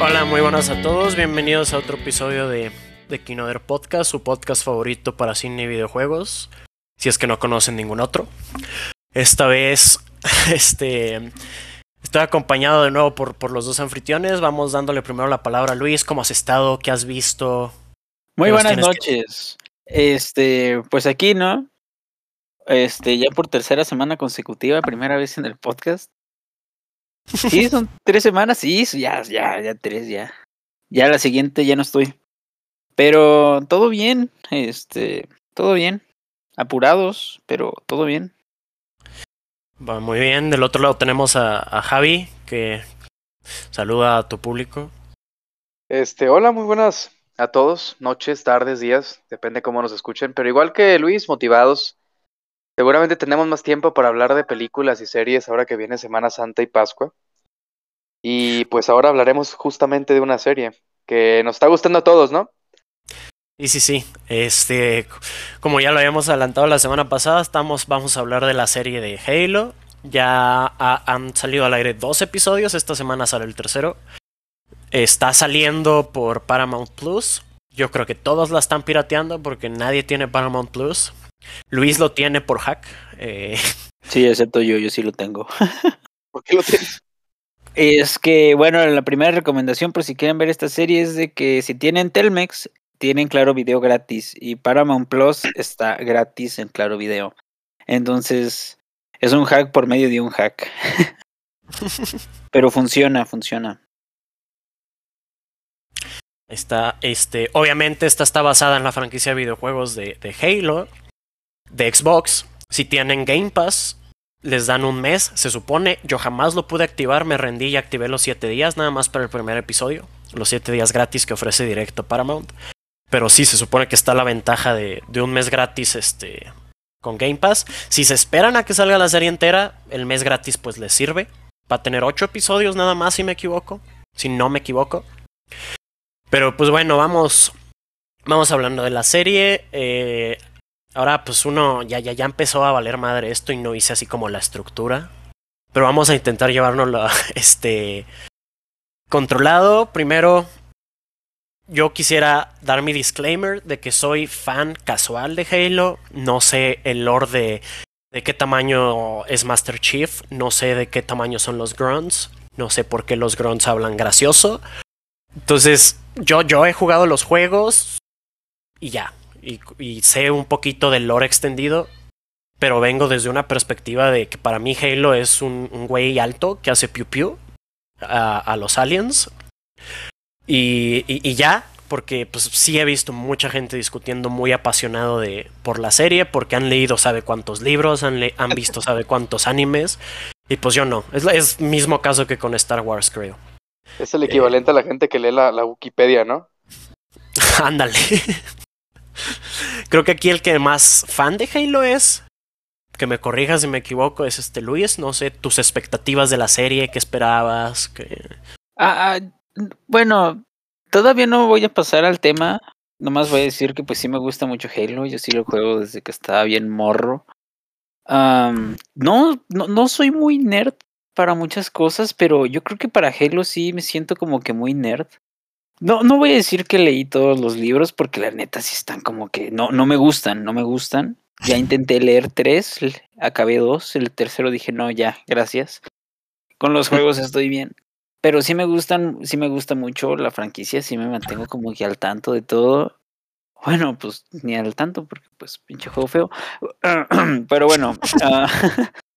Hola, muy buenas a todos. Bienvenidos a otro episodio de, de Kinoder Podcast, su podcast favorito para cine y videojuegos. Si es que no conocen ningún otro. Esta vez, este. Estoy acompañado de nuevo por, por los dos anfitriones. Vamos dándole primero la palabra a Luis. ¿Cómo has estado? ¿Qué has visto? Muy ¿Qué nos buenas noches. Este, pues aquí, ¿no? Este, ya por tercera semana consecutiva, primera vez en el podcast. Sí, son tres semanas, sí, ya, ya, ya tres, ya. Ya la siguiente ya no estoy. Pero todo bien, este, todo bien. Apurados, pero todo bien. Va muy bien. Del otro lado tenemos a, a Javi, que saluda a tu público. Este, hola, muy buenas a todos, noches, tardes, días, depende cómo nos escuchen, pero igual que Luis, motivados. Seguramente tenemos más tiempo para hablar de películas y series ahora que viene Semana Santa y Pascua. Y pues ahora hablaremos justamente de una serie que nos está gustando a todos, ¿no? Y sí, sí. Este, como ya lo habíamos adelantado la semana pasada, estamos, vamos a hablar de la serie de Halo. Ya ha- han salido al aire dos episodios. Esta semana sale el tercero. Está saliendo por Paramount Plus. Yo creo que todos la están pirateando porque nadie tiene Paramount Plus. Luis lo tiene por hack. eh, Sí, excepto yo, yo sí lo tengo. ¿Por qué lo tienes? Es que, bueno, la primera recomendación, por si quieren ver esta serie, es de que si tienen Telmex, tienen Claro Video gratis. Y Paramount Plus está gratis en Claro Video. Entonces, es un hack por medio de un hack. Pero funciona, funciona. Está, este, obviamente esta está basada en la franquicia de videojuegos de, de Halo, de Xbox. Si tienen Game Pass, les dan un mes, se supone. Yo jamás lo pude activar, me rendí y activé los 7 días, nada más para el primer episodio. Los 7 días gratis que ofrece directo Paramount. Pero sí, se supone que está la ventaja de, de un mes gratis este, con Game Pass. Si se esperan a que salga la serie entera, el mes gratis pues les sirve. Va a tener 8 episodios nada más, si me equivoco. Si no me equivoco. Pero pues bueno, vamos. Vamos hablando de la serie. eh, ahora, pues uno ya, ya, ya empezó a valer madre esto y no hice así como la estructura. Pero vamos a intentar llevárnoslo este. controlado. Primero. Yo quisiera dar mi disclaimer de que soy fan casual de Halo. No sé el lore de, de qué tamaño es Master Chief. No sé de qué tamaño son los grunts. No sé por qué los grunts hablan gracioso. Entonces, yo, yo he jugado los juegos y ya. Y, y sé un poquito del lore extendido. Pero vengo desde una perspectiva de que para mí Halo es un, un güey alto que hace piu piu a, a los aliens. Y, y, y ya, porque pues sí he visto mucha gente discutiendo muy apasionado de, por la serie, porque han leído sabe cuántos libros, han, le- han visto sabe cuántos animes. Y pues yo no. Es, es mismo caso que con Star Wars, creo. Es el equivalente a la gente que lee la, la Wikipedia, ¿no? Ándale. Creo que aquí el que más fan de Halo es, que me corrijas si me equivoco, es este Luis. No sé, tus expectativas de la serie, qué esperabas. Ah, ah, bueno, todavía no voy a pasar al tema. Nomás voy a decir que pues sí me gusta mucho Halo. Yo sí lo juego desde que estaba bien morro. No, no, no soy muy nerd para muchas cosas, pero yo creo que para Halo sí me siento como que muy nerd. No, no voy a decir que leí todos los libros porque la neta sí están como que no, no me gustan, no me gustan. Ya intenté leer tres, acabé dos, el tercero dije no, ya, gracias. Con los juegos estoy bien. Pero sí me gustan, sí me gusta mucho la franquicia, sí me mantengo como que al tanto de todo. Bueno, pues ni al tanto, porque pues pinche juego feo. Pero bueno, ah,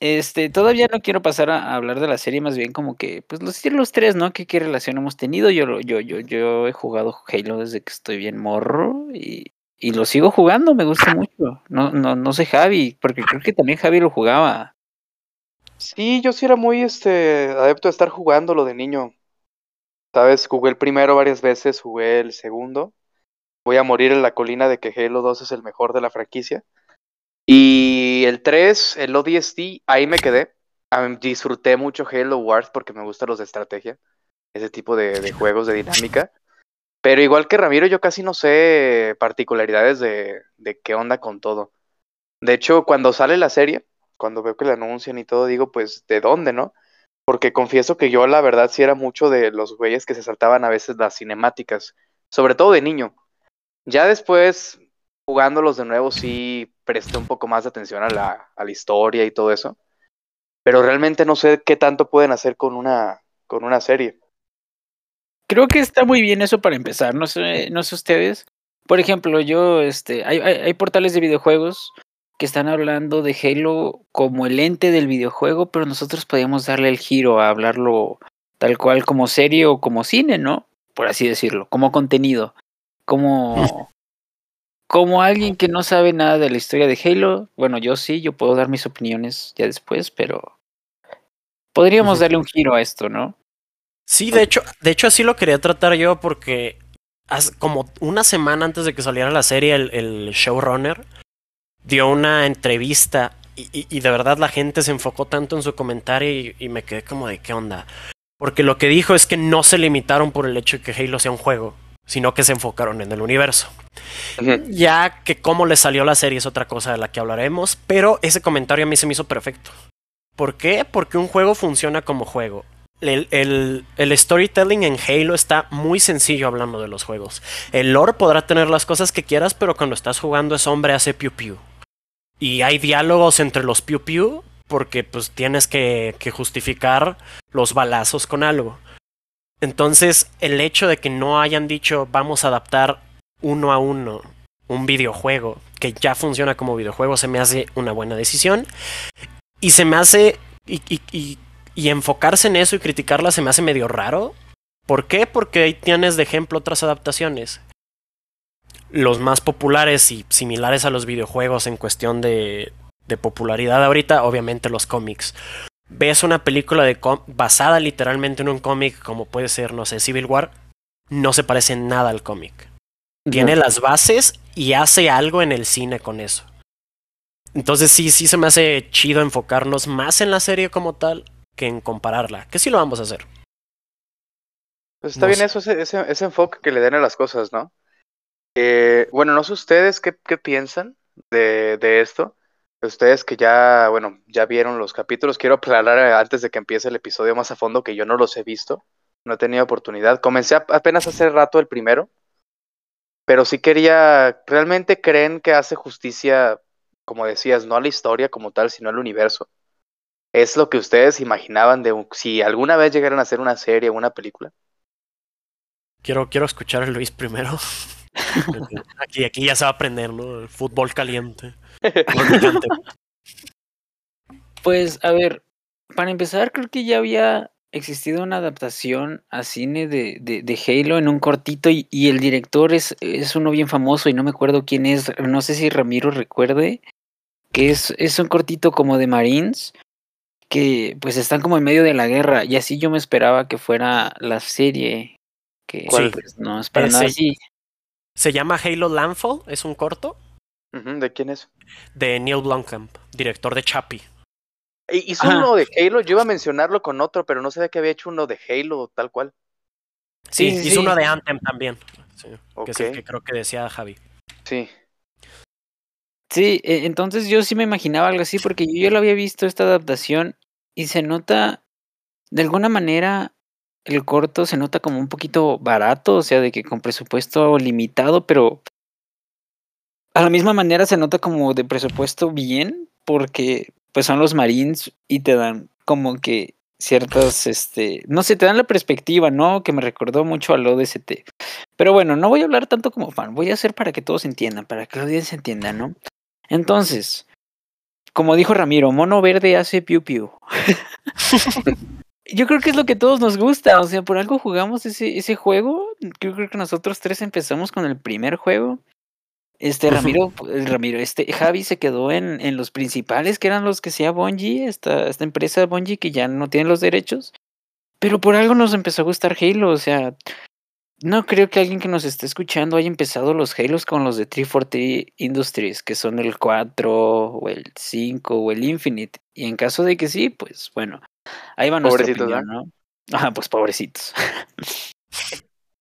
este, todavía no quiero pasar a, a hablar de la serie, más bien como que, pues los, los tres, ¿no? ¿Qué, qué relación hemos tenido? Yo, yo, yo, yo he jugado Halo desde que estoy bien morro y, y lo sigo jugando, me gusta mucho. No, no, no sé Javi, porque creo que también Javi lo jugaba. Sí, yo sí era muy este adepto de estar jugando lo de niño. Sabes, jugué el primero varias veces, jugué el segundo. Voy a morir en la colina de que Halo 2 es el mejor de la franquicia. Y el 3, el ODST, ahí me quedé. Disfruté mucho Halo Wars porque me gustan los de estrategia, ese tipo de, de juegos de dinámica. Pero igual que Ramiro, yo casi no sé particularidades de, de qué onda con todo. De hecho, cuando sale la serie, cuando veo que la anuncian y todo, digo, pues, ¿de dónde, no? porque confieso que yo la verdad sí era mucho de los güeyes que se saltaban a veces las cinemáticas, sobre todo de niño. Ya después, jugándolos de nuevo, sí presté un poco más de atención a la, a la historia y todo eso. Pero realmente no sé qué tanto pueden hacer con una, con una serie. Creo que está muy bien eso para empezar, no sé, no sé ustedes. Por ejemplo, yo, este, hay, hay, hay portales de videojuegos que están hablando de Halo como el ente del videojuego, pero nosotros podemos darle el giro a hablarlo tal cual como serie o como cine, ¿no? Por así decirlo, como contenido, como como alguien que no sabe nada de la historia de Halo, bueno, yo sí, yo puedo dar mis opiniones ya después, pero podríamos darle un giro a esto, ¿no? Sí, de hecho, de hecho así lo quería tratar yo porque como una semana antes de que saliera la serie, el, el showrunner dio una entrevista y, y, y, de verdad la gente se enfocó tanto en su comentario y, y, me quedé como de qué onda. Porque lo que dijo es que no se limitaron por el hecho de que Halo sea un juego, sino que se enfocaron en el universo. Uh -huh. Ya que cómo le salió la serie es otra cosa de la que hablaremos, pero ese comentario a mí se me hizo perfecto. ¿Por qué? Porque un juego funciona como juego. El, el, el, storytelling en Halo está muy sencillo hablando de los juegos. El lore podrá tener las cosas que quieras, pero cuando estás jugando ese hombre hace piu piu. Y hay diálogos entre los piu piu porque pues tienes que, que justificar los balazos con algo. Entonces, el hecho de que no hayan dicho vamos a adaptar uno a uno un videojuego que ya funciona como videojuego se me hace una buena decisión. Y se me hace. Y, enfocarse en eso y criticarla se me hace medio raro. ¿Por qué? Porque ahí tienes de ejemplo otras adaptaciones. Los más populares y similares a los videojuegos en cuestión de, de popularidad ahorita, obviamente los cómics ves una película de basada literalmente en un cómic como puede ser, no sé, Civil War, no se parece en nada al cómic. No. Tiene las bases y hace algo en el cine con eso. Entonces sí, sí se me hace chido enfocarnos más en la serie como tal que en compararla, que sí lo vamos a hacer. Pues está no bien sé. eso, ese, ese, ese, enfoque que le den a las cosas, ¿no? Eh, bueno, no sé ustedes qué, qué piensan de, de esto, Ustedes que ya, bueno, ya vieron los capítulos, quiero aclarar eh, antes de que empiece el episodio más a fondo que yo no los he visto, no he tenido oportunidad. Comencé a, apenas hace rato el primero, pero sí quería, ¿realmente creen que hace justicia, como decías, no a la historia como tal, sino al universo? ¿Es lo que ustedes imaginaban de si alguna vez llegaran a hacer una serie o una película? Quiero, quiero escuchar a Luis primero. aquí, aquí ya se va a aprender, ¿no? El fútbol caliente. Pues, a ver, para empezar, creo que ya había existido una adaptación a cine de, de, de Halo en un cortito y, y, el director es, es uno bien famoso y no me acuerdo quién es, no sé si Ramiro recuerde, que es, es un cortito como de Marines que pues están como en medio de la guerra y así yo me esperaba que fuera la serie que sí. pues, no es para nada así. Se llama Halo Landfall, es un corto. ¿De quién es? De Neil Blomkamp, director de Chappie. Hizo Ajá. uno de Halo, yo iba a mencionarlo con otro, pero no sabía que había hecho uno de Halo tal cual. Sí, sí hizo sí. uno de Anthem también, sí, okay. que es el que creo que decía Javi. Sí. Sí, e, entonces yo sí me imaginaba algo así, porque yo ya lo había visto esta adaptación y se nota, de alguna manera, el corto se nota como un poquito barato, o sea, de que con presupuesto limitado, pero a la misma manera se nota como de presupuesto bien, porque pues son los Marines y te dan como que ciertas, este, no sé, te dan la perspectiva, ¿no? Que me recordó mucho al ODST. Pero bueno, no voy a hablar tanto como fan, voy a hacer para que todos entiendan, para que la audiencia entienda, ¿no? Entonces, como dijo Ramiro, mono verde hace piu piu. Yo creo que es lo que a todos nos gusta, o sea, por algo jugamos ese, ese juego. Yo creo que nosotros tres empezamos con el primer juego. Este Ramiro, Ramiro, este Javi se quedó en, en los principales, que eran los que sea Bungie, esta, esta empresa Bungie que ya no tiene los derechos. Pero por algo nos empezó a gustar Halo, o sea, no creo que alguien que nos esté escuchando haya empezado los Halos con los de 340 Industries, que son el 4 o el 5 o el Infinite. Y en caso de que sí, pues bueno, ahí va nuestra opinión, ¿no? Ajá, pues pobrecitos.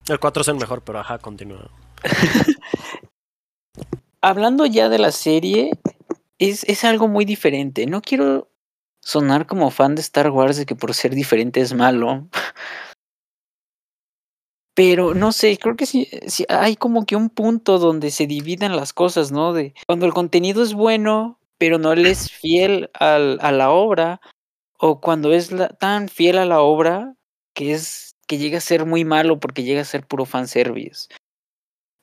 El 4 es el mejor, pero ajá, continúa. hablando ya de la serie, es, es algo muy diferente. No quiero sonar como fan de Star Wars de que por ser diferente es malo. Pero no sé, creo que sí, sí, hay como que un punto donde se dividen las cosas, ¿no? De cuando el contenido es bueno, pero no es fiel al, a la obra, o cuando es tan fiel a la obra que es que llega a ser muy malo porque llega a ser puro fanservice.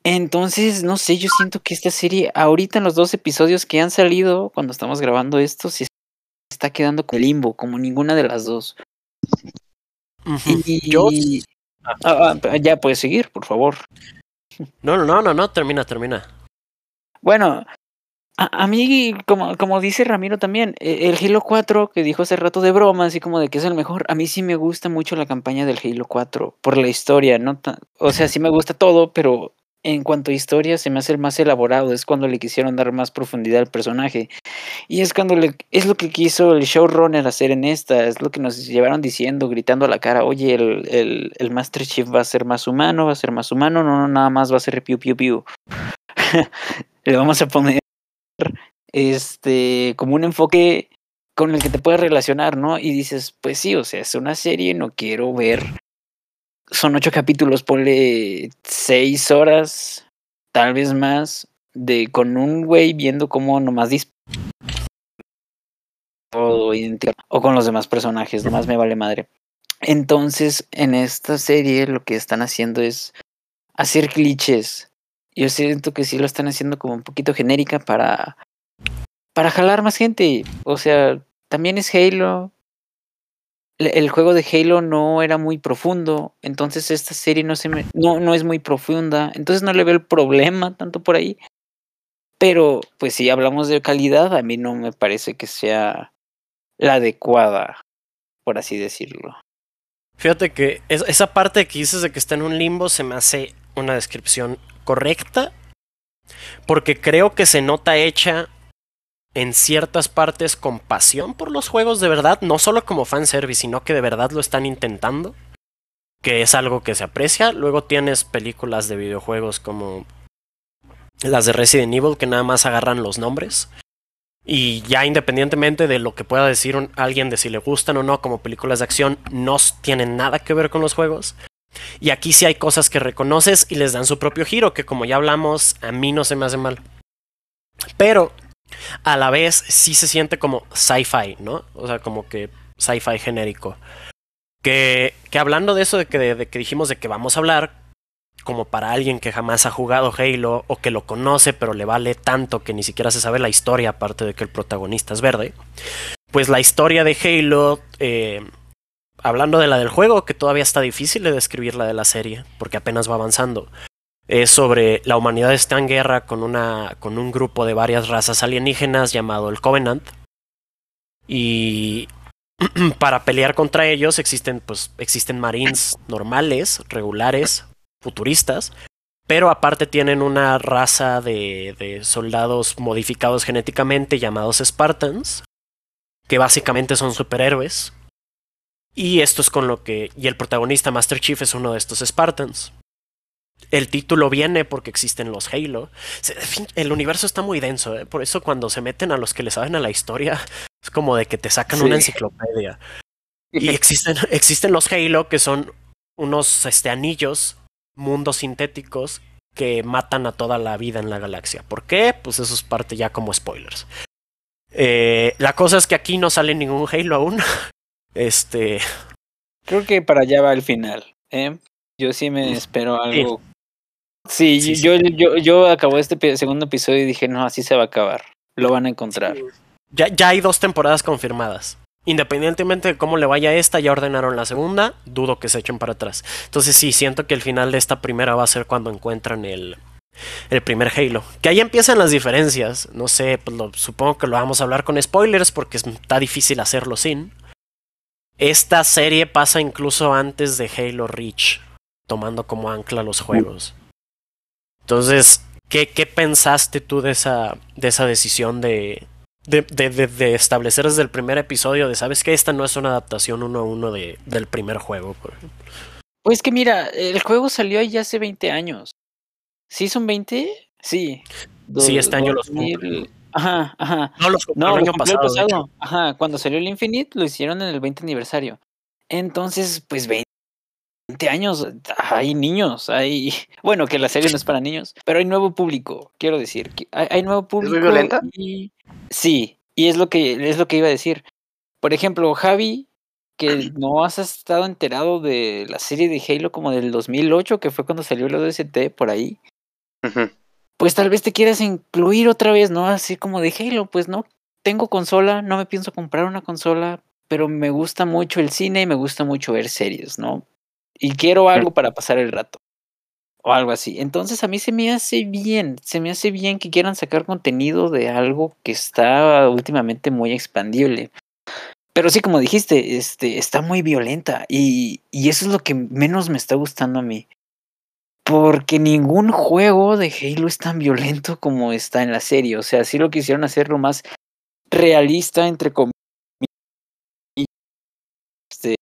Entonces, no sé, yo siento que esta serie, ahorita en los dos episodios que han salido, cuando estamos grabando esto, se está quedando con limbo, como ninguna de las dos. Y Yo- Ah, ah, ya puedes seguir, por favor. No, no, no, no, no, termina, termina. Bueno, a, a mí, como, como dice Ramiro también, e- el Halo 4 que dijo hace rato de broma, así como de que es el mejor, a mí sí me gusta mucho la campaña del Halo 4 por la historia, ¿no? tan- o sea, sí me gusta todo, pero en cuanto a historia se me hace el más elaborado, es cuando le quisieron dar más profundidad al personaje. Y es cuando le, es lo que quiso el showrunner hacer en esta, es lo que nos llevaron diciendo, gritando a la cara, oye, el, el, el Master Chief va a ser más humano, va a ser más humano, no, no, nada más va a ser piu piu piu. le vamos a poner este como un enfoque con el que te puedes relacionar, ¿no? Y dices, pues sí, o sea, es una serie, no quiero ver. Son ocho capítulos, ponle seis horas, tal vez más, de con un güey viendo cómo nomás dispara. O, o con los demás personajes, nomás me vale madre. Entonces, en esta serie lo que están haciendo es hacer clichés. Yo siento que sí lo están haciendo como un poquito genérica para para jalar más gente. O sea, también es Halo. El juego de Halo no era muy profundo, entonces esta serie no se me, no, no es muy profunda, entonces no le veo el problema tanto por ahí. Pero, pues si hablamos de calidad, a mí no me parece que sea la adecuada, por así decirlo. Fíjate que es- esa parte que dices de que está en un limbo se me hace una descripción correcta. Porque creo que se nota hecha en ciertas partes con pasión por los juegos de verdad, no solo como fanservice, sino que de verdad lo están intentando. Que es algo que se aprecia. Luego tienes películas de videojuegos como las de Resident Evil que nada más agarran los nombres. Y ya independientemente de lo que pueda decir alguien de si le gustan o no como películas de acción, no tienen nada que ver con los juegos. Y aquí sí hay cosas que reconoces y les dan su propio giro, que como ya hablamos, a mí no se me hace mal. Pero a la vez sí se siente como sci-fi, ¿no? O sea, como que sci-fi genérico. Que, que hablando de eso de que, de que dijimos de que vamos a hablar, como para alguien que jamás ha jugado Halo o que lo conoce pero le vale tanto que ni siquiera se sabe la historia aparte de que el protagonista es verde, pues la historia de Halo, eh, hablando de la del juego, que todavía está difícil de describir la de la serie porque apenas va avanzando, es sobre la humanidad está en guerra con, una, con un grupo de varias razas alienígenas llamado el Covenant y para pelear contra ellos existen pues existen marines normales, regulares, futuristas, pero aparte tienen una raza de, de soldados modificados genéticamente llamados Spartans, que básicamente son superhéroes. Y esto es con lo que... Y el protagonista Master Chief es uno de estos Spartans. El título viene porque existen los Halo. El universo está muy denso, ¿eh? por eso cuando se meten a los que le saben a la historia, es como de que te sacan Sí. una enciclopedia. Y existen, existen los Halo, que son unos este, anillos, mundos sintéticos, que matan a toda la vida en la galaxia. ¿Por qué? Pues eso es parte ya como spoilers. Eh, la cosa es que aquí no sale ningún Halo aún. Este. Creo que para allá va el final. ¿eh? Yo sí me espero algo. Sí, Sí, yo, yo, yo acabó este segundo episodio y dije, no, así se va a acabar. Lo van a encontrar. Ya, ya hay dos temporadas confirmadas. Independientemente de cómo le vaya a esta, ya ordenaron la segunda. Dudo que se echen para atrás. Entonces sí, siento que el final de esta primera va a ser cuando encuentran el, el primer Halo. Que ahí empiezan las diferencias. No sé, pues lo- supongo que lo vamos a hablar con spoilers porque es- está difícil hacerlo sin. Esta serie pasa incluso antes de Halo Reach, tomando como ancla los juegos. Entonces, ¿qué, qué pensaste tú de esa, de esa decisión de, de, de, de- de establecer desde el primer episodio de, sabes que esta no es una adaptación uno a uno de, del primer juego? Por ejemplo? Pues que mira, el juego salió ya hace 20 años. ¿Sí son 20? Sí. Sí, este año los 2000 cumplen. Ajá, ajá. No, los No, el año pasado. Ajá, cuando salió el Infinite lo hicieron en el 20 aniversario. Entonces, pues 20 años, hay niños, hay... Bueno, que la serie no es para niños, pero hay nuevo público, quiero decir. que Hay, hay nuevo público. muy violenta? y- Sí, y es lo, que, es lo que iba a decir. Por ejemplo, Javi, que no has estado enterado de la serie de Halo como del 2008, que fue cuando salió el ODST por ahí pues tal vez te quieras incluir otra vez, ¿no? Así como de Halo, pues no tengo consola, no me pienso comprar una consola, pero me gusta mucho el cine y me gusta mucho ver series, ¿no? Y quiero algo para pasar el rato. O algo así. Entonces a mí se me hace bien, se me hace bien que quieran sacar contenido de algo que está últimamente muy expandible. Pero sí, como dijiste, este, está muy violenta y, y eso es lo que menos me está gustando a mí. Porque ningún juego de Halo es tan violento como está en la serie. O sea, sí lo quisieron hacer lo más realista, entre comillas. Este,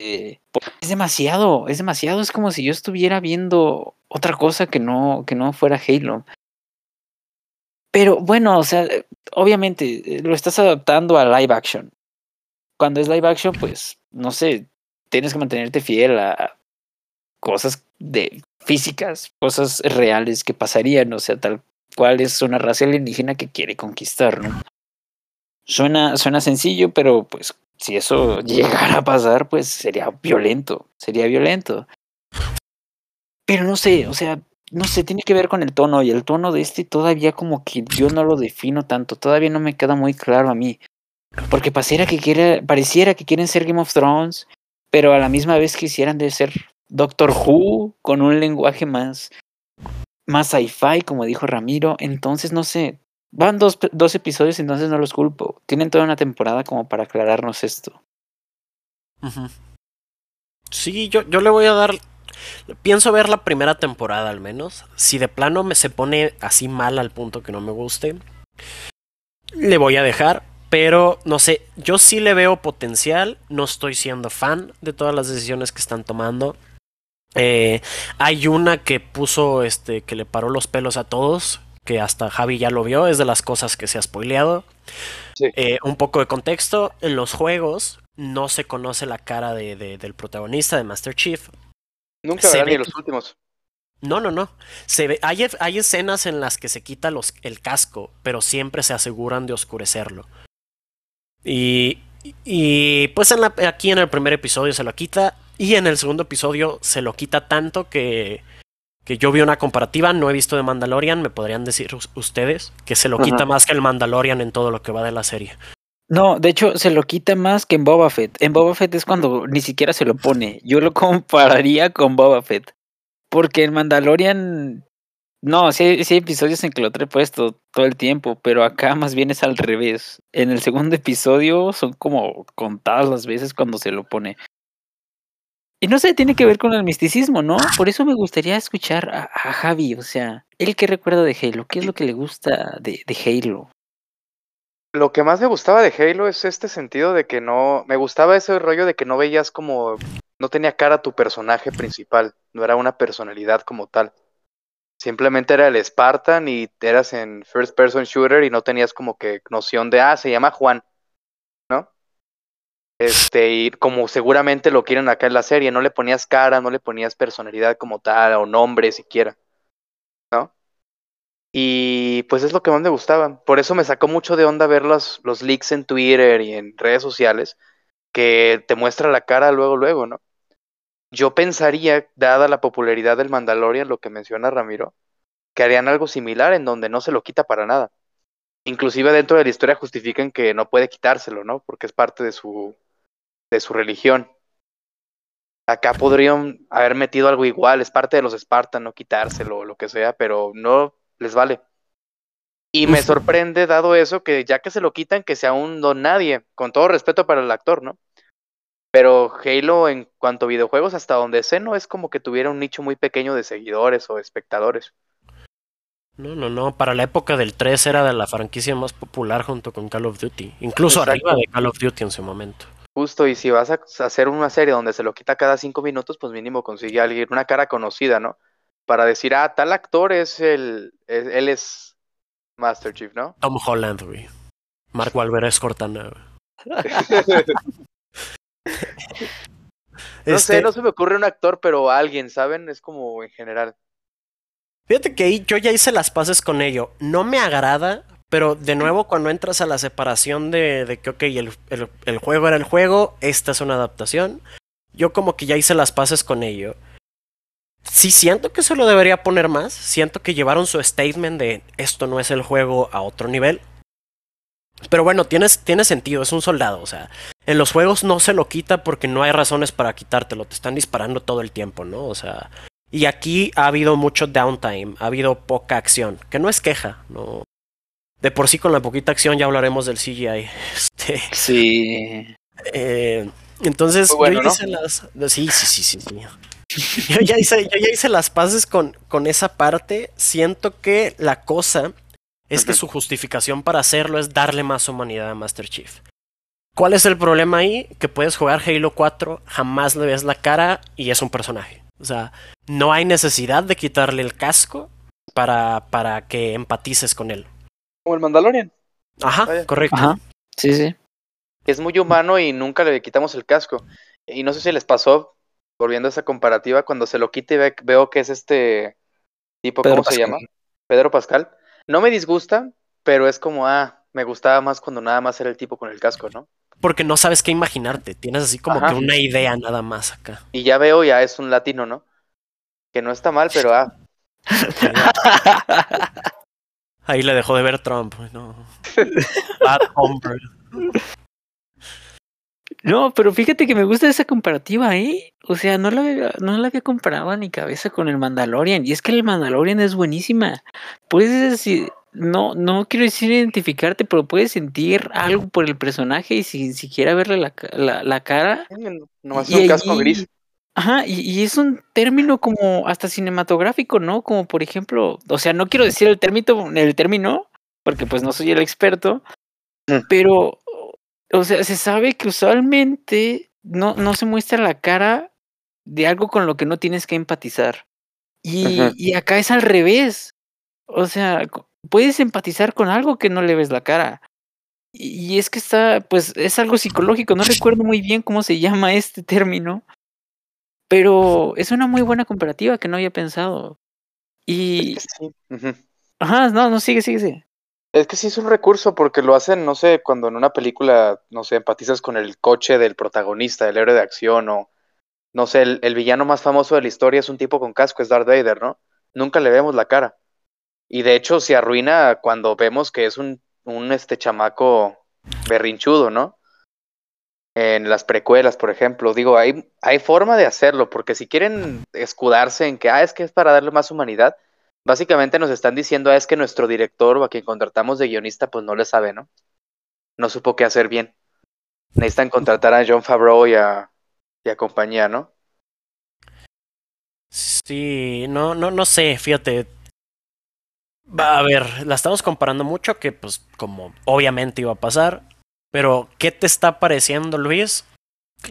eh, es demasiado, es demasiado. Es como si yo estuviera viendo otra cosa que no, que no fuera Halo. Pero bueno, o sea, obviamente eh, lo estás adaptando a live action. Cuando es live action, pues, no sé, tienes que mantenerte fiel a cosas de físicas, cosas reales que pasarían, o sea, tal cual es una raza alienígena que quiere conquistar, ¿no? Suena, suena sencillo, pero pues si eso llegara a pasar, pues sería violento, sería violento. Pero no sé, o sea, no sé, tiene que ver con el tono, y el tono de este todavía como que yo no lo defino tanto, todavía no me queda muy claro a mí. Porque pareciera que, pareciera que quieren ser Game of Thrones, pero a la misma vez quisieran de ser Doctor Who con un lenguaje más, más sci-fi, como dijo Ramiro. Entonces, no sé, van dos, dos episodios, entonces no los culpo. Tienen toda una temporada como para aclararnos esto. Sí, yo, yo le voy a dar. Pienso ver la primera temporada al menos. Si de plano me se pone así mal al punto que no me guste, le voy a dejar. Pero no sé, yo sí le veo potencial. No estoy siendo fan de todas las decisiones que están tomando. Eh, hay una que puso, este, que le paró los pelos a todos. Que hasta Javi ya lo vio. Es de las cosas que se ha spoileado. Sí. Eh, un poco de contexto. En los juegos no se conoce la cara de, de- del protagonista de Master Chief. Nunca Se verán ve ni los últimos. No, no, no. Se ve, hay, hay escenas en las que se quita los, el casco, pero siempre se aseguran de oscurecerlo. Y, y pues en la- aquí en el primer episodio se lo quita y en el segundo episodio se lo quita tanto que, que yo vi una comparativa, no he visto de Mandalorian, me podrían decir us- ustedes que se lo Ajá. quita más que el Mandalorian en todo lo que va de la serie. No, de hecho, se lo quita más que en Boba Fett. En Boba Fett es cuando ni siquiera se lo pone. Yo lo compararía con Boba Fett. Porque en Mandalorian. No, sí, sí hay episodios en que lo trae puesto todo el tiempo, pero acá más bien es al revés. En el segundo episodio son como contadas las veces cuando se lo pone. Y no sé, tiene que ver con el misticismo, ¿no? Por eso me gustaría escuchar a, Javi, o sea, él que recuerda de Halo, ¿qué es lo que le gusta de, de Halo? Lo que más me gustaba de Halo es este sentido de que no. Me gustaba ese rollo de que no veías como. No tenía cara tu personaje principal. No era una personalidad como tal. Simplemente era el Spartan y eras en first person shooter y no tenías como que noción de, ah, se llama Juan. Este, y como seguramente lo quieren acá en la serie, no le ponías cara, no le ponías personalidad como tal, o nombre siquiera, ¿no? Y pues es lo que más me gustaba. Por eso me sacó mucho de onda ver los, los leaks en Twitter y en redes sociales, que te muestra la cara luego, luego, ¿no? Yo pensaría, dada la popularidad del Mandalorian, lo que menciona Ramiro, que harían algo similar en donde no se lo quita para nada. Inclusive dentro de la historia justifican que no puede quitárselo, ¿no? Porque es parte de su, de su religión. Acá podrían haber metido algo igual, es parte de los Spartan, no quitárselo o lo que sea, pero no les vale. Y me sorprende, dado eso, que ya que se lo quitan, que sea un don nadie, con todo respeto para el actor, ¿no? Pero Halo, en cuanto a videojuegos, hasta donde sé, no es como que tuviera un nicho muy pequeño de seguidores o espectadores. No, no, no. Para la época del 3 era de la franquicia más popular junto con Call of Duty. Incluso Exacto. arriba de Call of Duty en su momento. Justo, y si vas a hacer una serie donde se lo quita cada cinco minutos, pues mínimo consigue a alguien, una cara conocida, ¿no? Para decir, ah, tal actor es el, es- él es Master Chief, ¿no? Tom Holland, güey. Mark Wahlberg es Cortana. No Este, sé, no se me ocurre un actor, pero alguien, ¿saben? Es como en general. Fíjate que yo ya hice las paces con ello. No me agrada, pero de nuevo cuando entras a la separación de, de que, ok, el, el- el juego era el juego, esta es una adaptación, yo como que ya hice las paces con ello. Sí siento que se lo debería poner más, siento que llevaron su statement de esto no es el juego a otro nivel. Pero bueno, tiene, tiene sentido, es un soldado, o sea, en los juegos no se lo quita porque no hay razones para quitártelo, te están disparando todo el tiempo, ¿no? O sea, y aquí ha habido mucho downtime, ha habido poca acción, que no es queja, no. De por sí con la poquita acción ya hablaremos del CGI. Este, Sí. eh, entonces bueno, yo ya ¿no? hice las, sí, sí, sí, sí, sí. Yo ya hice, yo ya hice las paces con, con esa parte. Siento que la cosa es que su justificación para hacerlo es darle más humanidad a Master Chief. ¿Cuál es el problema ahí? Que puedes jugar Halo 4, jamás le ves la cara y es un personaje. O sea, no hay necesidad de quitarle el casco para, para que empatices con él. Como el Mandalorian, Ajá, Vaya. correcto. Ajá. Sí, sí. que es muy humano y nunca le quitamos el casco. Y no sé si les pasó, volviendo a esa comparativa, cuando se lo quite y ve- veo que es este tipo, Pedro ¿cómo se llama? Pedro Pascal. No me disgusta, pero es como, ah, me gustaba más cuando nada más era el tipo con el casco, ¿no? Porque no sabes qué imaginarte. Tienes así como Ajá. que una idea nada más acá. Y ya veo, ya es un latino, ¿no? Que no está mal, pero ah, Ahí le dejó de ver Trump. No. Bad hombre. No, pero fíjate que me gusta esa comparativa, ¿eh? O sea, no la había, no la había comparado a mi cabeza con el Mandalorian. Y es que el Mandalorian es buenísima. Puedes decir, no, no quiero decir identificarte, pero puedes sentir algo por el personaje y sin siquiera verle la, ca- la, la cara. nomás es un casco gris. Ajá, y, y es un término como hasta cinematográfico, ¿no? Como por ejemplo, o sea, no quiero decir el término, el término, porque pues no soy el experto, pero, o sea, se sabe que usualmente no, no se muestra la cara de algo con lo que no tienes que empatizar. Y, y acá es al revés. O sea, puedes empatizar con algo que no le ves la cara. Y, y es que está, pues, es algo psicológico. No recuerdo muy bien cómo se llama este término. Pero es una muy buena comparativa que no había pensado. Y. Es que sí. Ujú. Ajá, no, no, sigue, sigue, sigue. Es que sí es un recurso porque lo hacen, no sé, cuando en una película, no sé, empatizas con el coche del protagonista, del héroe de acción o, no sé, el, el villano más famoso de la historia es un tipo con casco, es Darth Vader, ¿no? Nunca le vemos la cara. Y de hecho se arruina cuando vemos que es un, un este chamaco berrinchudo, ¿no? En las precuelas, por ejemplo. Digo, hay, hay forma de hacerlo, porque si quieren escudarse en que, ah, es que es para darle más humanidad, Básicamente nos están diciendo ah, es que nuestro director o a quien contratamos de guionista pues no le sabe, ¿no? No supo qué hacer bien. Necesitan contratar a John Favreau y a, y a compañía, ¿no? Sí, no, no, no sé, fíjate. Va a ver, la estamos comparando mucho, que pues como obviamente iba a pasar. Pero, ¿qué te está pareciendo, Luis?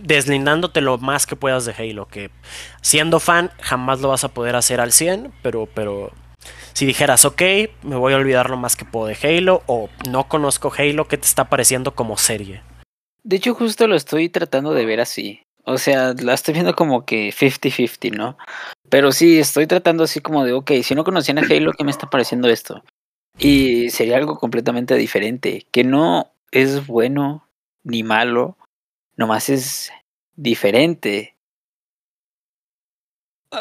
Deslindándote lo más que puedas de Halo, que siendo fan jamás lo vas a poder hacer al 100, pero, pero si dijeras, ok, me voy a olvidar lo más que puedo de Halo, o no conozco Halo, ¿qué te está pareciendo como serie? De hecho, justo lo estoy tratando de ver así. O sea, la estoy viendo como que 50-50, ¿no? Pero sí, estoy tratando así como de, ok, si no conocían a Halo, ¿qué me está pareciendo esto? Y sería algo completamente diferente, que no es bueno ni malo, nomás es diferente.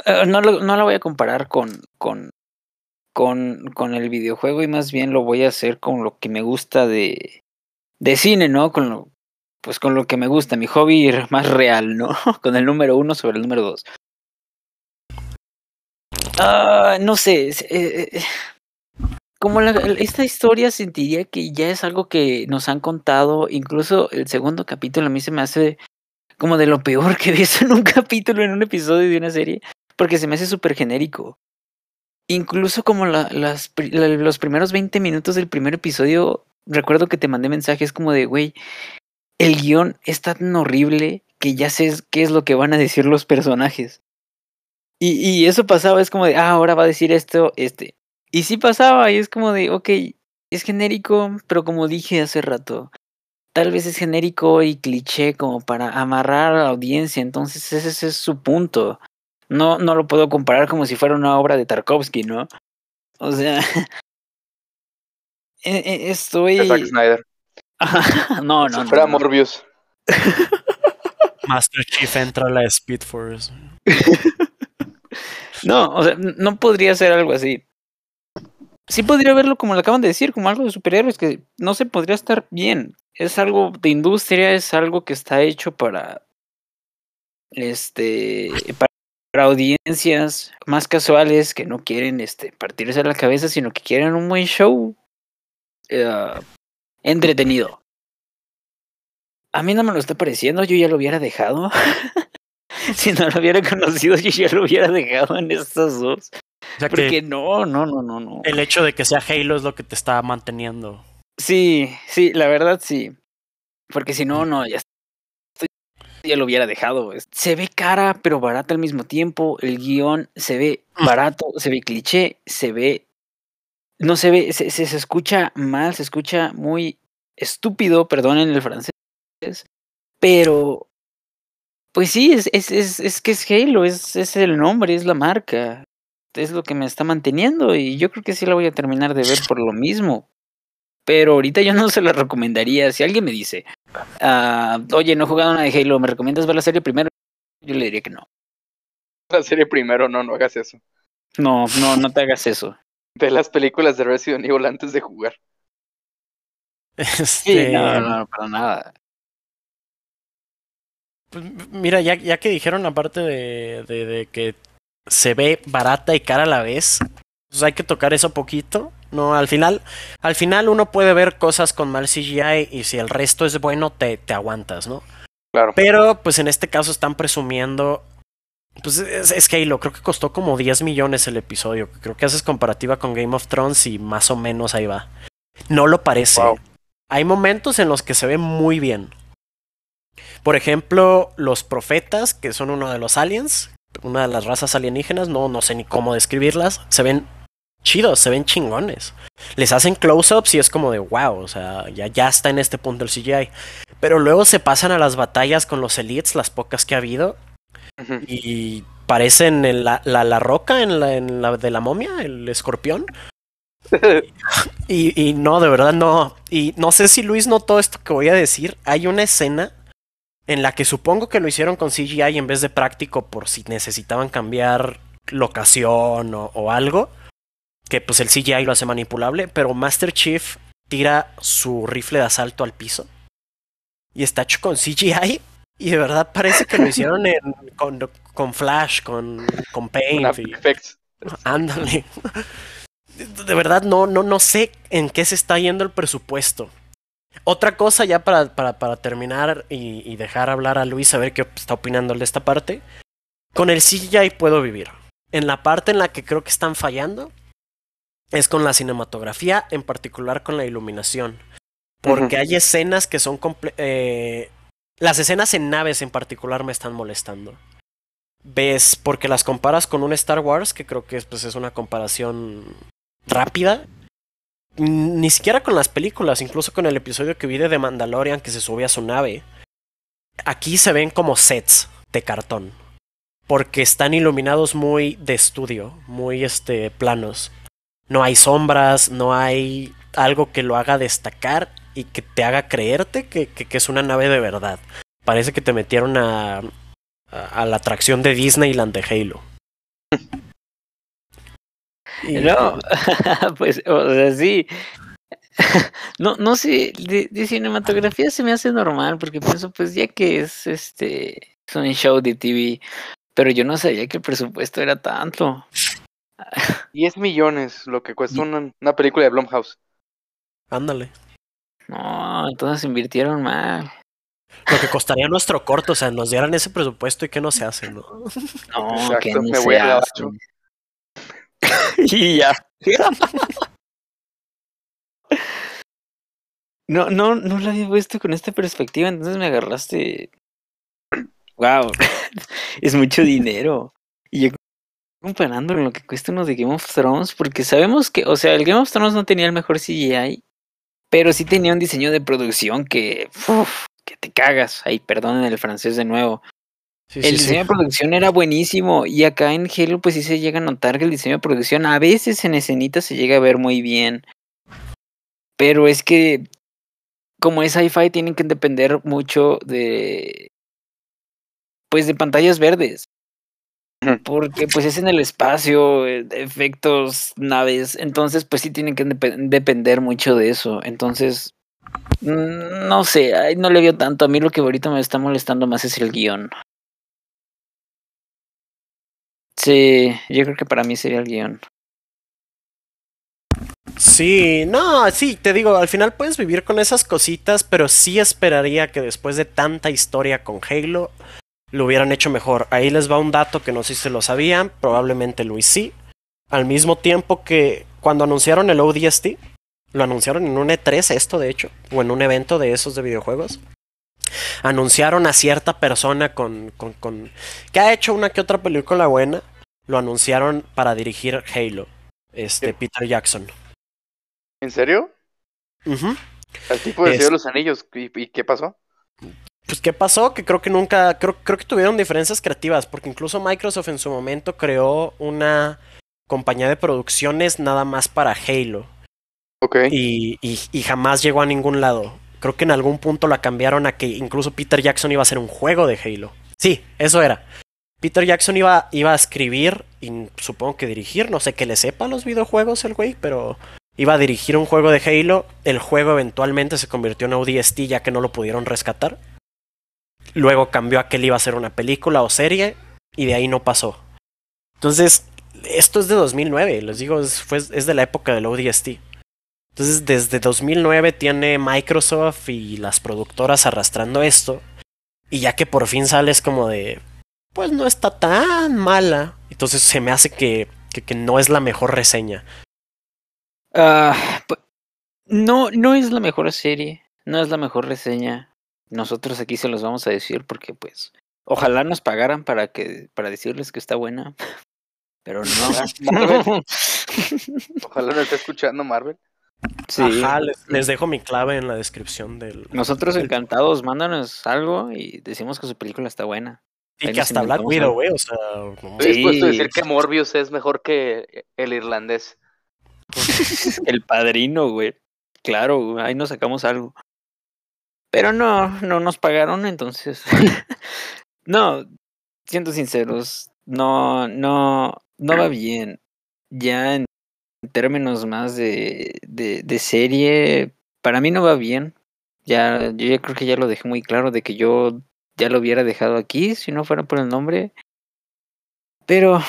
Eh, No lo, no lo voy a comparar con, con, con, con el videojuego y más bien lo voy a hacer con lo que me gusta de, de cine, ¿no? Con lo, pues con lo que me gusta, mi hobby más real, ¿no? Con el número uno sobre el número dos. Ah, no sé, eh, eh, como la- esta historia sentiría que ya es algo que nos han contado, incluso el segundo capítulo a mí se me hace como de lo peor que ves en un capítulo, en un episodio de una serie, porque se me hace súper genérico. Incluso como los primeros 20 minutos del primer episodio, recuerdo que te mandé mensajes como de, güey, el guion es tan horrible que ya sé qué es lo que van a decir los personajes. Y, y eso pasaba, es como de, ah, ahora va a decir esto, este. Y sí pasaba, y es como de, ok, es genérico, pero como dije hace rato, tal vez es genérico y cliché como para amarrar a la audiencia, entonces ese, es su punto. No, no lo puedo comparar como si fuera una obra de Tarkovsky, ¿no? O sea, e, e, estoy... Zack Snyder. no, no, Si fuera Morbius. Master Chief entra a la Speed Force. no, o sea, no podría ser algo así. Sí podría verlo como lo acaban de decir, como algo de superhéroes, que no se podría estar bien. Es algo de industria, es algo que está hecho para este para, audiencias más casuales que no quieren este partirse la cabeza, sino que quieren un buen show eh, entretenido. A mí no me lo está pareciendo, yo ya lo hubiera dejado. si no lo hubiera conocido, yo ya lo hubiera dejado en estas dos. Porque no, no, no, no, no. El hecho de que sea Halo es lo que te está manteniendo. Sí, sí, la verdad sí. Porque si no, no, ya, ya lo hubiera dejado. Se ve cara, pero barata al mismo tiempo. El guion se ve mm. barato, se ve cliché, se ve. No se ve, se, se, escucha mal, se escucha muy estúpido, perdonen el francés. Pero. Pues sí, es, es, es, es que es Halo, es, es el nombre, es la marca es lo que me está manteniendo y yo creo que sí la voy a terminar de ver por lo mismo. Pero ahorita yo no se la recomendaría. Si alguien me dice, ah, oye, no he jugado una de Halo, ¿me recomiendas ver la serie primero? Yo le diría que no. La serie primero, no, no hagas eso. No, no, no te hagas eso. Ve las películas de Resident Evil antes de jugar. Este... Sí, no, no, para nada. Pues, mira, ya, ya que dijeron aparte de, de, de que se ve barata y cara a la vez. Pues hay que tocar eso poquito. No, al final, al final uno puede ver cosas con mal CGI y si el resto es bueno te, te aguantas, ¿no? Claro. Pero pues en este caso están presumiendo. Pues es, es, Halo, creo que costó como 10 millones el episodio. Creo que haces comparativa con Game of Thrones y más o menos ahí va. No lo parece. Hay momentos en los que se ve muy bien. Por ejemplo, los profetas, que son uno de los aliens, una de las razas alienígenas, no, no sé ni cómo describirlas, se ven chidos, se ven chingones. Les hacen close-ups y es como de wow, o sea, ya, ya está en este punto el CGI. Pero luego se pasan a las batallas con los elites, las pocas que ha habido, y parecen la, la, la, roca en la, en la de la momia, el escorpión. y, y no, de verdad no. Y no sé si Luis notó esto que voy a decir. Hay una escena en la que supongo que lo hicieron con CGI en vez de práctico por si necesitaban cambiar locación o, algo, que pues el CGI lo hace manipulable, pero Master Chief tira su rifle de asalto al piso y está hecho con CGI y de verdad parece que lo hicieron con, con, Flash, con, con Paint. Y, ándale. De verdad no, no, no sé en qué se está yendo el presupuesto. Otra cosa ya para, para, para terminar y, y, dejar hablar a Luis a ver qué está opinando de esta parte. Con el CGI puedo vivir. En la parte en la que creo que están fallando es con la cinematografía, en particular con la iluminación. Porque hay escenas que son... Eh, las escenas en naves en particular me están molestando. Ves, porque las comparas con un Star Wars, que creo que pues, es una comparación rápida, ni siquiera con las películas, incluso con el episodio que vi de Mandalorian que se sube a su nave. Aquí se ven como sets de cartón. Porque están iluminados muy de estudio, muy este planos. No hay sombras, no hay algo que lo haga destacar y que te haga creerte que, que, es una nave de verdad. Parece que te metieron a, a, a la atracción de Disneyland de Halo. No, pues, o sea, sí. No, no sé, de, cinematografía se me hace normal, porque pienso, pues ya que es este, es un show de TV, pero yo no sabía que el presupuesto era tanto. 10 millones lo que cuesta una, una película de Blumhouse. Ándale. No, entonces invirtieron mal. Lo que costaría nuestro corto, o sea, nos dieran ese presupuesto y qué no se hace, ¿no? No, que no me voy a hace. y ya. No, no, no lo había visto con esta perspectiva, entonces me agarraste. Wow, es mucho dinero. Y yo comparando lo que cuesta uno de Game of Thrones, porque sabemos que, o sea, el Game of Thrones no tenía el mejor CGI, pero sí tenía un diseño de producción que, uf, que te cagas. Ay, perdonen el francés de nuevo. Sí, el sí, sí. diseño de producción era buenísimo y acá en Halo pues sí se llega a notar que el diseño de producción a veces en escenitas se llega a ver muy bien. Pero es que como es sci-fi tienen que depender mucho de pues de pantallas verdes. Porque pues es en el espacio, eh, efectos, naves, entonces pues sí tienen que depe- depender mucho de eso. Entonces, no sé, ay, no le veo tanto. A mí lo que ahorita me está molestando más es el guion. Sí, yo creo que para mí sería el guion. Sí, no, sí, te digo, al final puedes vivir con esas cositas, pero sí esperaría que después de tanta historia con Halo lo hubieran hecho mejor. Ahí les va un dato que no sé si se lo sabían, probablemente Luis sí. Al mismo tiempo que cuando anunciaron el ODST, lo anunciaron en un E3 esto de hecho, o en un evento de esos de videojuegos. Anunciaron a cierta persona con, con, con que ha hecho una que otra película buena, lo anunciaron para dirigir Halo, este ¿Qué? Peter Jackson. ¿En serio? Ujú. El tipo de Es- los Anillos. ¿Y, y qué pasó? Pues qué pasó, que creo que nunca, creo, creo que tuvieron diferencias creativas, porque incluso Microsoft en su momento creó una compañía de producciones nada más para Halo Ok. y, y, y jamás llegó a ningún lado. Creo que en algún punto la cambiaron a que incluso Peter Jackson iba a hacer un juego de Halo. Sí, eso era. Peter Jackson iba, iba a escribir y supongo que dirigir, no sé que le sepa los videojuegos el güey, pero iba a dirigir un juego de Halo. El juego eventualmente se convirtió en ODST ya que no lo pudieron rescatar. Luego cambió a que él iba a hacer una película o serie y de ahí no pasó. Entonces, esto es de 2009, les digo, es, fue- es de la época del ODST. Entonces, desde 2009 tiene Microsoft y las productoras arrastrando esto. Y ya que por fin sales como de, pues no está tan mala. Entonces se me hace que, que, que no es la mejor reseña. Ah, pu- no, no es la mejor serie, no es la mejor reseña. Nosotros aquí se los vamos a decir porque pues ojalá nos pagaran para que para decirles que está buena, pero no. Ojalá no esté escuchando Marvel. Sí. Ajá, les, les dejo mi clave en la descripción del... Nosotros del- encantados, mándanos algo y decimos que su película está buena. Y ahí que hasta Black Widow, güey, o sea... no- Estoy dispuesto a Sí. decir que Morbius es mejor que el irlandés. El padrino, güey. Claro, ahí nos sacamos algo. Pero no, no nos pagaron, entonces. no, siendo sinceros, no, no, no va bien. Ya en términos más de, de, de serie, para mí no va bien. Ya, yo ya creo que ya lo dejé muy claro de que yo ya lo hubiera dejado aquí si no fuera por el nombre. Pero,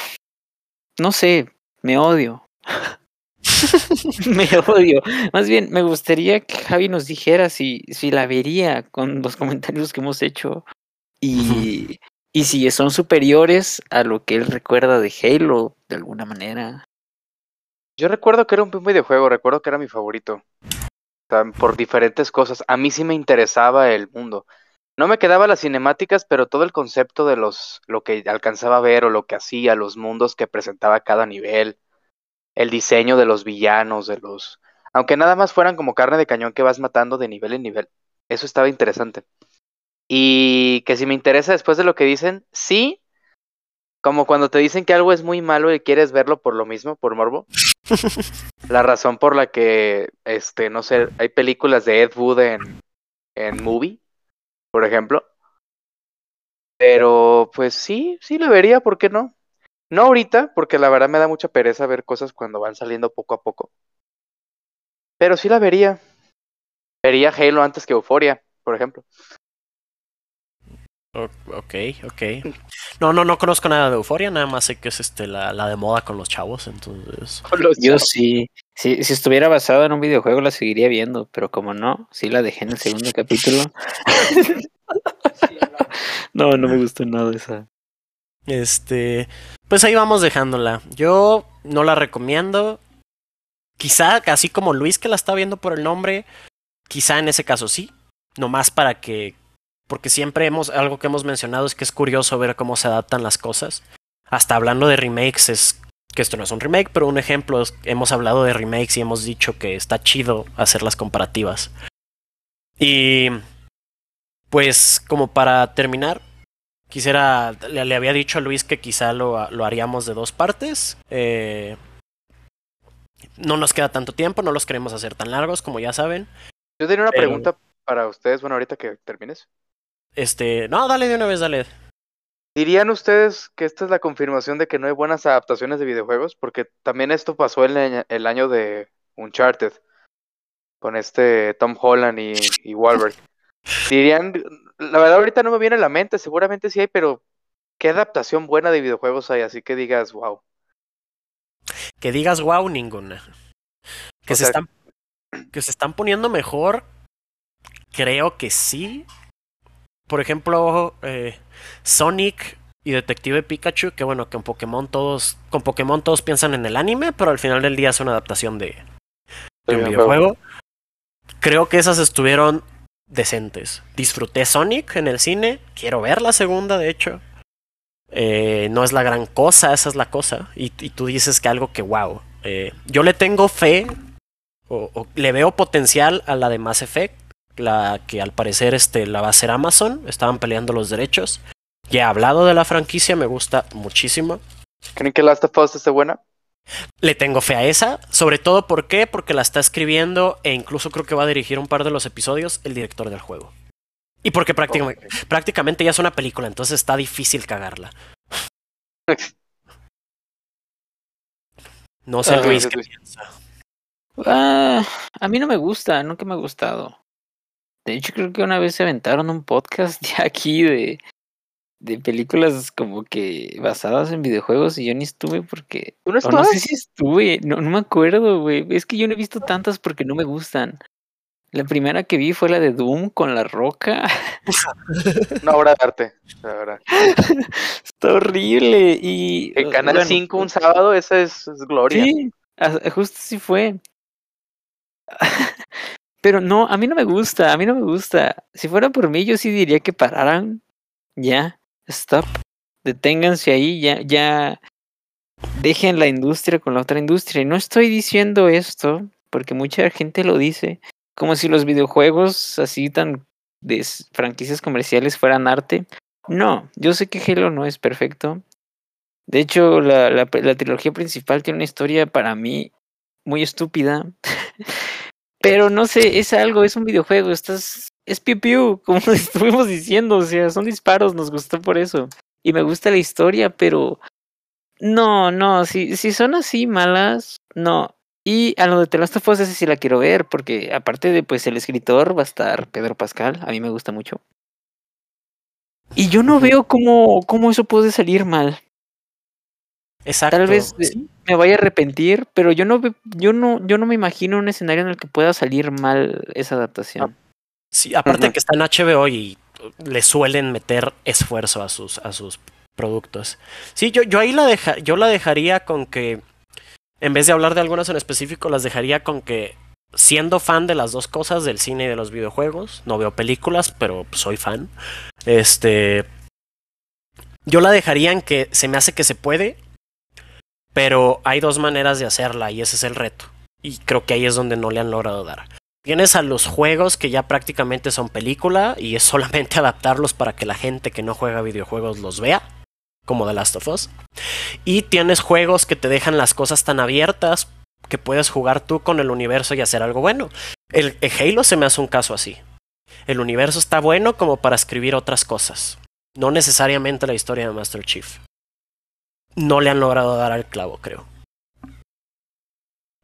no sé, me odio. me odio. Más bien, me gustaría que Javi nos dijera si, si la vería con los comentarios que hemos hecho y, y si son superiores a lo que él recuerda de Halo, de alguna manera. Yo recuerdo que era un videojuego, recuerdo que era mi favorito. Por diferentes cosas. A mí sí me interesaba el mundo. No me quedaba las cinemáticas, pero todo el concepto de los lo que alcanzaba a ver o lo que hacía, los mundos que presentaba cada nivel, el diseño de los villanos, de los aunque nada más fueran como carne de cañón que vas matando de nivel en nivel. Eso estaba interesante. Y que si me interesa después de lo que dicen, sí, como cuando te dicen que algo es muy malo y quieres verlo por lo mismo, por morbo. La razón por la que, este, no sé, hay películas de Ed Wood en, en Movie, por ejemplo. Pero, pues sí, sí le vería, ¿por qué no? No ahorita, porque la verdad me da mucha pereza ver cosas cuando van saliendo poco a poco. Pero sí la vería. Vería Halo antes que Euphoria, por ejemplo. Ok, ok. No, no, no conozco nada de Euforia, nada más sé que es este la, la de moda con los chavos, entonces. Yo sí. Si, si estuviera basado en un videojuego la seguiría viendo, pero como no, sí la dejé en el segundo capítulo. no, no me gustó nada esa. Este, pues ahí vamos dejándola. Yo no la recomiendo. Quizá, así como Luis que la está viendo por el nombre, quizá en ese caso sí. Nomás para que, porque siempre hemos, algo que hemos mencionado es que es curioso ver cómo se adaptan las cosas hasta hablando de remakes, es que esto no es un remake, pero un ejemplo, es- hemos hablado de remakes y hemos dicho que está chido hacer las comparativas. Y pues como para terminar, quisiera, le, le había dicho a Luis que quizá lo, lo haríamos de dos partes. Eh, no nos queda tanto tiempo, no los queremos hacer tan largos, como ya saben. Yo tenía una Pero- pregunta para ustedes, bueno, ahorita que termines. Este, no, dale de una vez, dale. ¿Dirían ustedes que esta es la confirmación de que no hay buenas adaptaciones de videojuegos? Porque también esto pasó el, el año de Uncharted, con este Tom Holland y, y Wahlberg. Dirían, la verdad ahorita no me viene a la mente, seguramente sí hay, pero ¿qué adaptación buena de videojuegos hay? Así que digas, wow. Que digas wow, ninguna. Que O se sea- están. Que se están poniendo mejor. Creo que sí. Por ejemplo, eh, Sonic y Detective Pikachu, que bueno, que en Pokémon todos. Con Pokémon todos piensan en el anime, pero al final del día es una adaptación de, de un videojuego. Creo que esas estuvieron decentes. Disfruté Sonic en el cine. Quiero ver la segunda, de hecho. Eh, no es la gran cosa, esa es la cosa. Y, y tú dices que algo que wow. Eh, yo le tengo fe o, o le veo potencial a la de Mass Effect, la que al parecer este, la va a hacer Amazon. Estaban peleando los derechos. Ya he hablado de la franquicia, me gusta muchísimo. ¿Creen que Last of Us esté buena? Le tengo fe a esa, sobre todo ¿por qué? porque la está escribiendo e incluso creo que va a dirigir un par de los episodios el director del juego. Y porque prácticamente, prácticamente ya es una película, entonces está difícil cagarla. No sé, Ah, Luis, ¿qué piensa? Ah, a mí no me gusta, nunca me ha gustado. De hecho, creo que una vez se aventaron un podcast de aquí de, de películas como que basadas en videojuegos y yo ni estuve porque... ¿Tú no no sé si estuve, no, no me acuerdo, güey. Es que yo no he visto tantas porque no me gustan. La primera que vi fue la de Doom con la roca. Una obra de arte, la verdad. Está horrible y... En Canal bueno, 5 un sábado, esa es, es gloria. Sí, justo sí fue. Pero no, a mí no me gusta, a mí no me gusta. Si fuera por mí, yo sí diría que pararan. Ya, stop. Deténganse ahí, ya. Dejen la industria con la otra industria. Y no estoy diciendo esto, porque mucha gente lo dice, como si los videojuegos así tan de franquicias comerciales fueran arte. No, yo sé que Halo no es perfecto. De hecho, la, la trilogía principal tiene una historia para mí muy estúpida. Pero no sé, es algo, es un videojuego, estás. Es piu piu, como estuvimos diciendo, o sea, son disparos, nos gustó por eso. Y me gusta la historia, pero. No, no, si, si son así malas, no. Y a lo de The Last of Us, ese sí la quiero ver, porque aparte de pues el escritor va a estar Pedro Pascal, a mí me gusta mucho. Y yo no veo cómo, cómo eso puede salir mal. Exacto. Tal vez eh, Sí. me vaya a arrepentir, pero yo no, yo no, yo no me imagino un escenario en el que pueda salir mal esa adaptación. Sí, aparte que está en HBO y le suelen meter esfuerzo a sus, a sus productos. Sí, yo, yo ahí la deja, yo la dejaría con que, en vez de hablar de algunas en específico, las dejaría con que, siendo fan de las dos cosas, del cine y de los videojuegos, no veo películas, pero soy fan. Este. Yo la dejaría en que se me hace que se puede, pero hay dos maneras de hacerla y ese es el reto. Y creo que ahí es donde no le han logrado dar. Tienes a los juegos que ya prácticamente son película y es solamente adaptarlos para que la gente que no juega videojuegos los vea, como The Last of Us. Y tienes juegos que te dejan las cosas tan abiertas que puedes jugar tú con el universo y hacer algo bueno. El, el Halo se me hace un caso así. El universo está bueno como para escribir otras cosas. No necesariamente la historia de Master Chief. No le han logrado dar al clavo, creo.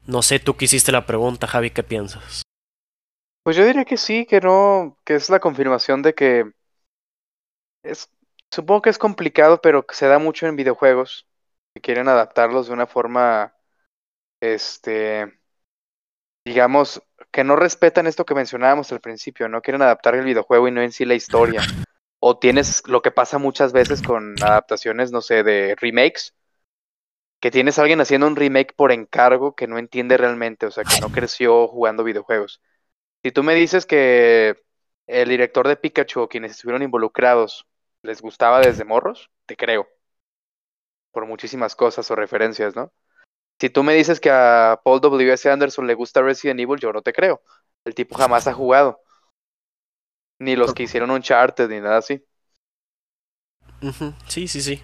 No sé, tú que hiciste la pregunta, Javi, ¿qué piensas? Pues yo diría que sí, que no, que es la confirmación de que es, supongo que es complicado, pero que se da mucho en videojuegos, que quieren adaptarlos de una forma, este, digamos, que no respetan esto que mencionábamos al principio, no quieren adaptar el videojuego y no en sí la historia. O tienes lo que pasa muchas veces con adaptaciones, no sé, de remakes, que tienes a alguien haciendo un remake por encargo que no entiende realmente, o sea, que no creció jugando videojuegos. Si tú me dices que el director de Pikachu o quienes estuvieron involucrados les gustaba desde morros, te creo. por muchísimas cosas o referencias, ¿no? Si tú me dices que a Paul W.S. Anderson le gusta Resident Evil, yo no te creo. El tipo jamás ha jugado. Ni los que hicieron Uncharted ni nada así. Sí, sí, sí.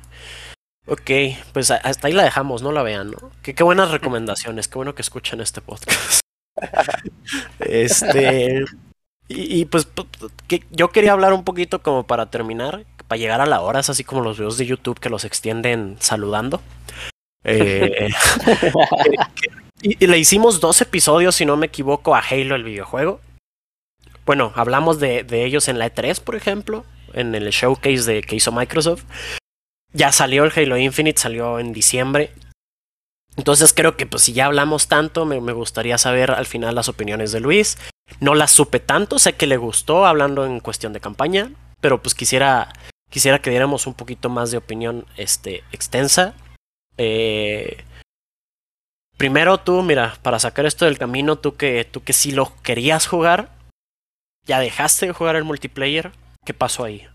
Ok, pues hasta ahí la dejamos, no la vean, ¿no? Qué, qué buenas recomendaciones, qué bueno que escuchan este podcast. Este. Y, y, pues que yo quería hablar un poquito como para terminar, para llegar a la hora, es así como los videos de YouTube que los extienden saludando. Eh, y, y le hicimos dos episodios, si no me equivoco, a Halo, el videojuego. Bueno, hablamos de, ellos en la E3, por ejemplo, en el showcase de, que hizo Microsoft. Ya salió el Halo Infinite, salió en diciembre. Entonces creo que pues si ya hablamos tanto, me, gustaría saber al final las opiniones de Luis. No las supe tanto, sé que le gustó hablando en cuestión de campaña, pero pues quisiera, quisiera que diéramos un poquito más de opinión este, extensa. Eh, primero tú, mira, para sacar esto del camino, tú que, tú que lo querías jugar, ya dejaste de jugar el multiplayer, ¿qué pasó ahí?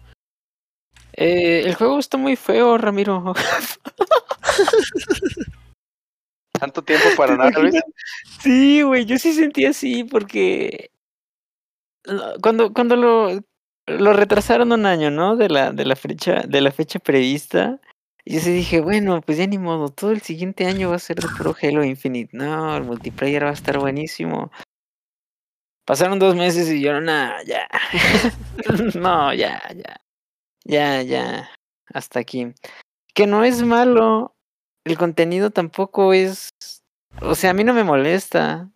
Eh, el juego está muy feo, Ramiro. Tanto tiempo para nada, Luis. Sí, güey, yo sí sentí así porque cuando, cuando lo, lo retrasaron un año, ¿no? De la, de la fecha, de la fecha prevista. Y yo sí dije, bueno, pues ya ni modo, todo el siguiente año va a ser de puro Halo Infinite. No, el multiplayer va a estar buenísimo. Pasaron dos meses y yo, nah, ya. no, ya, ya. Ya, ya. Hasta aquí. Que no es malo. El contenido tampoco es. O sea, a mí no me molesta.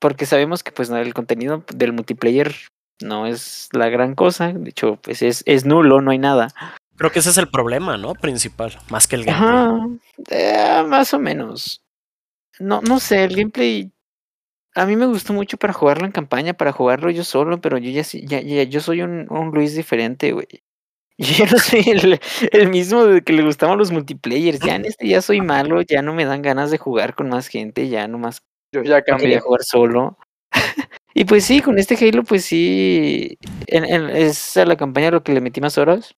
Porque sabemos que pues no, el contenido del multiplayer no es la gran cosa. De hecho, pues es, es nulo, no hay nada. Creo que ese es el problema, ¿no? Principal, más que el gameplay. Ajá. eh, más o menos. No, no sé, el gameplay. A mí me gustó mucho para jugarlo en campaña, para jugarlo yo solo, pero yo ya, sí- ya, ya yo soy un, un Luis diferente, güey. Yo ya no soy el, el mismo de que le gustaban los multiplayers. Ya en este ya soy malo, ya no me dan ganas de jugar con más gente, ya nomás Yo ya cambié. jugar solo. y pues sí, con este Halo, pues sí, en, en- es a la campaña lo que le metí más horas.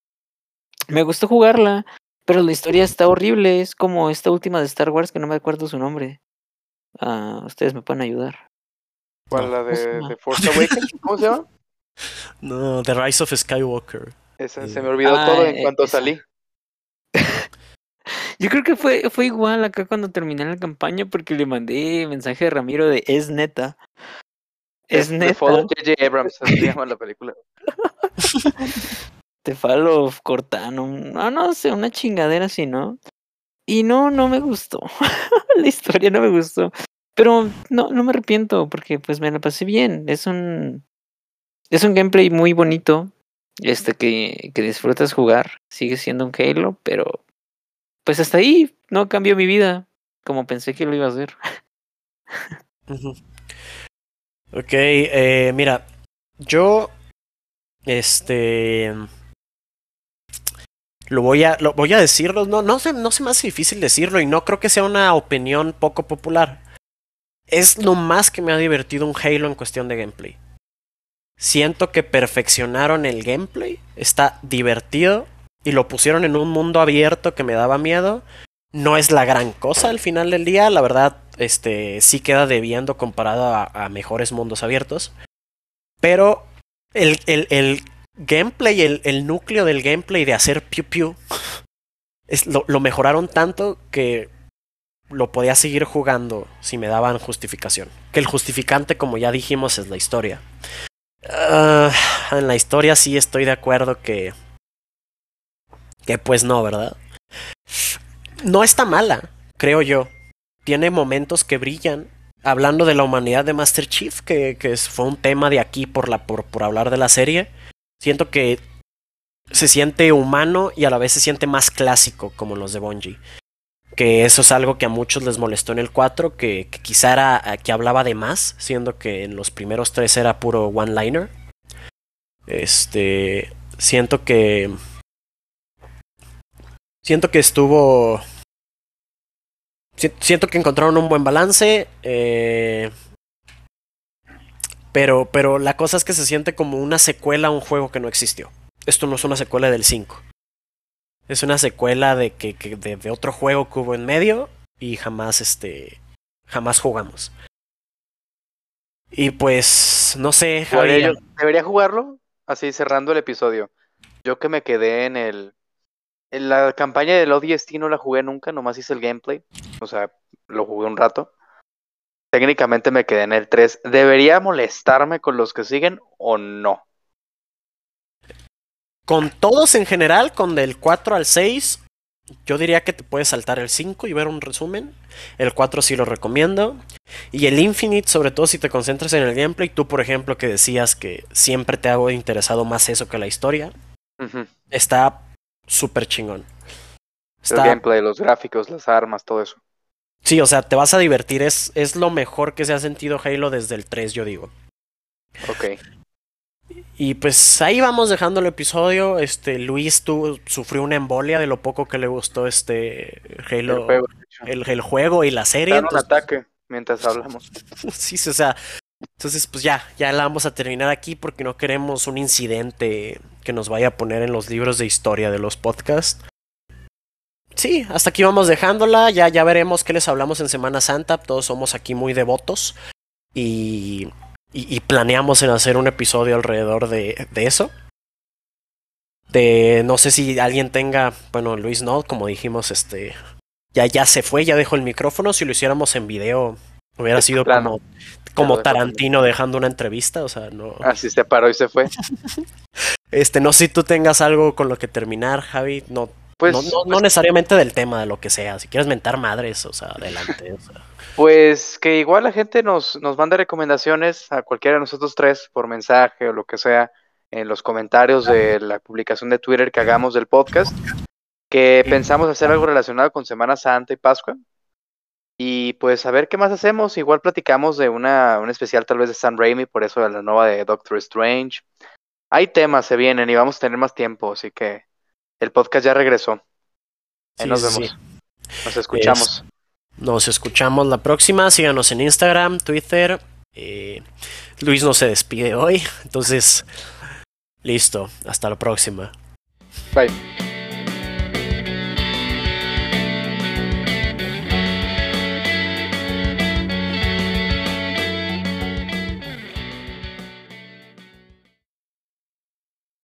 Me gustó jugarla, pero la historia está horrible. Es como esta última de Star Wars que no me acuerdo su nombre. Ah, ustedes me pueden ayudar. ¿Cuál? No. La ¿Cómo se de, de Force Awakens. ¿Cómo se llama? No, The Rise of Skywalker. Esa, se Eh, me olvidó ah, todo en eh, cuanto esa. salí. Yo creo que fue, fue igual acá cuando terminé la campaña porque le mandé mensaje a Ramiro de es neta. Es The neta. J.J. Abrams, así se llama la película. Te falo Cortano. No, no sé, una chingadera así, ¿no? Y no, no me gustó. la historia no me gustó. Pero no, no me arrepiento porque pues me la pasé bien. Es un. Es un gameplay muy bonito. Este que, que disfrutas jugar. Sigue siendo un Halo, pero. Pues hasta ahí no cambió mi vida. Como pensé que lo iba a hacer. Ok, eh, mira, yo, este, lo voy a, lo voy a decirlo, no, no se, no se me hace difícil decirlo y no creo que sea una opinión poco popular. Es lo más que me ha divertido un Halo en cuestión de gameplay. Siento que perfeccionaron el gameplay, está divertido y lo pusieron en un mundo abierto que me daba miedo. No es la gran cosa al final del día, la verdad, este sí queda debiendo comparado a, mejores mundos abiertos. Pero el, el, el gameplay, el, el núcleo del gameplay de hacer piu piu, lo, lo mejoraron tanto que lo podía seguir jugando si me daban justificación. Que el justificante, como ya dijimos, es la historia. Ah, en la historia sí estoy de acuerdo que... Que pues no, ¿verdad? No está mala, creo yo. Tiene momentos que brillan. Hablando de la humanidad de Master Chief, que, que fue un tema de aquí por, la, por, por hablar de la serie. Siento que se siente humano y a la vez se siente más clásico, como los de Bungie. Que eso es algo que a muchos les molestó en el 4, que, quizá era que hablaba de más, siendo que en los primeros tres era puro one-liner. Este. Siento que. Siento que estuvo. si- Siento que encontraron un buen balance. eh, pero, pero la cosa es que se siente como una secuela a un juego que no existió. Esto no es una secuela del 5. Es una secuela de que, que de, de otro juego que hubo en medio y jamás este jamás jugamos. Y pues no sé, Javi. Debería, yo- debería jugarlo así cerrando el episodio. Yo que me quedé en el en la campaña del ODST no la jugué nunca, nomás hice el gameplay. O sea, lo jugué un rato. Técnicamente me quedé en el 3. ¿Debería molestarme con los que siguen o no? Con todos en general, con del 4 al 6, yo diría que te puedes saltar el 5 y ver un resumen. El 4 sí lo recomiendo. Y el Infinite, sobre todo si te concentras en el gameplay, tú por ejemplo que decías que siempre te ha interesado más eso que la historia, está súper chingón. El Está, gameplay, los gráficos, las armas, todo eso. sí, o sea, te vas a divertir, es, es lo mejor que se ha sentido Halo desde el 3, yo digo. Ok. Y pues ahí vamos dejando el episodio. Este Luis tú sufrió una embolia de lo poco que le gustó este Halo, El juego, el, el juego y la serie. Dan un entonces- ataque mientras hablamos. sí, sí, o sea. Entonces, pues ya, ya la vamos a terminar aquí porque no queremos un incidente que nos vaya a poner en los libros de historia de los podcasts. Sí, hasta aquí vamos dejándola. Ya, ya veremos qué les hablamos en Semana Santa. Todos somos aquí muy devotos. Y, y, y planeamos en hacer un episodio alrededor de, de eso. De no sé si alguien tenga. Bueno, Luis no, como dijimos, este. Ya, ya se fue, ya dejó el micrófono. Si lo hiciéramos en video, hubiera sido plano. como, como Tarantino dejando una entrevista. O sea, no. Así se paró y se fue. Este, no sé si tú tengas algo con lo que terminar, Javi. No, Pues, no, no, no necesariamente del tema, de lo que sea. Si quieres mentar madres, o sea, adelante. o sea. Pues que igual la gente nos, nos mande recomendaciones a cualquiera de nosotros tres por mensaje o lo que sea en los comentarios de la publicación de Twitter que hagamos del podcast. Que pensamos hacer algo relacionado con Semana Santa y Pascua. Y pues a ver qué más hacemos. Igual platicamos de una, un especial tal vez de Sam Raimi, por eso de la nueva de Doctor Strange. Hay temas, se vienen y vamos a tener más tiempo, así que el podcast ya regresó. Ahí Sí, nos vemos. sí. Nos escuchamos. Nos escuchamos la próxima. Síganos en Instagram, Twitter. Eh, Luis no se despide hoy. Entonces, listo. Hasta la próxima. Bye.